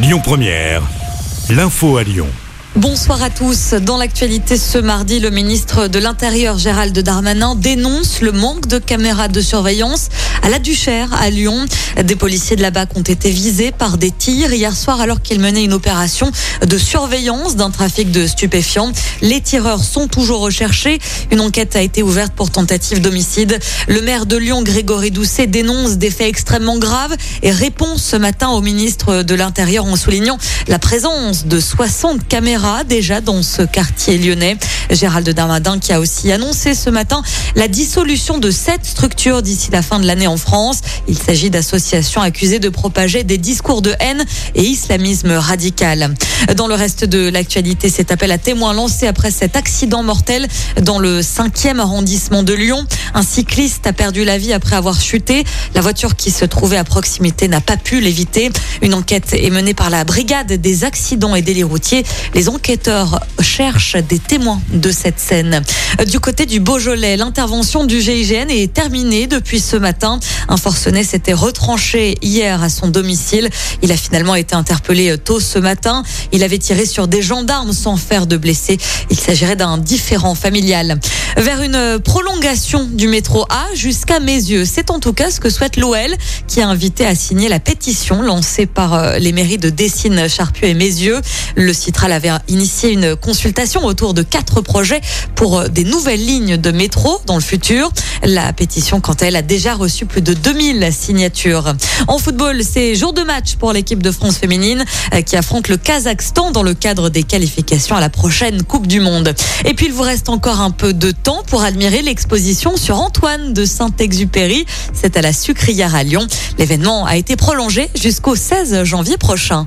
Lyon Première, l'info à Lyon. Bonsoir à tous. Dans l'actualité ce mardi, le ministre de l'Intérieur Gérald Darmanin dénonce le manque de caméras de surveillance à la Duchère à Lyon. Des policiers de la BAC ont été visés par des tirs hier soir alors qu'ils menaient une opération de surveillance d'un trafic de stupéfiants. Les tireurs sont toujours recherchés. Une enquête a été ouverte pour tentative d'homicide. Le maire de Lyon, Grégory Doucet, dénonce des faits extrêmement graves et répond ce matin au ministre de l'Intérieur en soulignant la présence de 60 caméras déjà dans ce quartier lyonnais. Gérald Darmadin qui a aussi annoncé ce matin la dissolution de sept structures d'ici la fin de l'année en France. Il s'agit d'associations accusées de propager des discours de haine et islamisme radical. Dans le reste de l'actualité, cet appel à témoins lancé après cet accident mortel dans le 5e arrondissement de Lyon. Un cycliste a perdu la vie après avoir chuté. La voiture qui se trouvait à proximité n'a pas pu l'éviter. Une enquête est menée par la brigade des accidents et délits routiers. Les enquêteurs cherchent des témoins de cette scène. Du côté du Beaujolais, l'intervention du GIGN est terminée depuis ce matin. Un forcené s'était retranché hier à son domicile. Il a finalement été interpellé tôt ce matin. Il avait tiré sur des gendarmes sans faire de blessés. Il s'agirait d'un différent familial. Vers une prolongation du métro A jusqu'à Mézieux. C'est en tout cas ce que souhaite l'OL qui a invité à signer la pétition lancée par euh, les mairies de Dessines, Charpieu et Mézieux. Le Citral avait initié une consultation autour de quatre projets pour euh, des nouvelles lignes de métro dans le futur. La pétition, quant à elle, a déjà reçu plus de 2000 signatures. En football, c'est jour de match pour l'équipe de France féminine euh, qui affronte le Kazakhstan dans le cadre des qualifications à la prochaine Coupe du Monde. Et puis, il vous reste encore un peu de temps pour admirer l'exposition sur Antoine de Saint-Exupéry. C'est à la Sucrière à Lyon. L'événement a été prolongé jusqu'au 16 janvier prochain.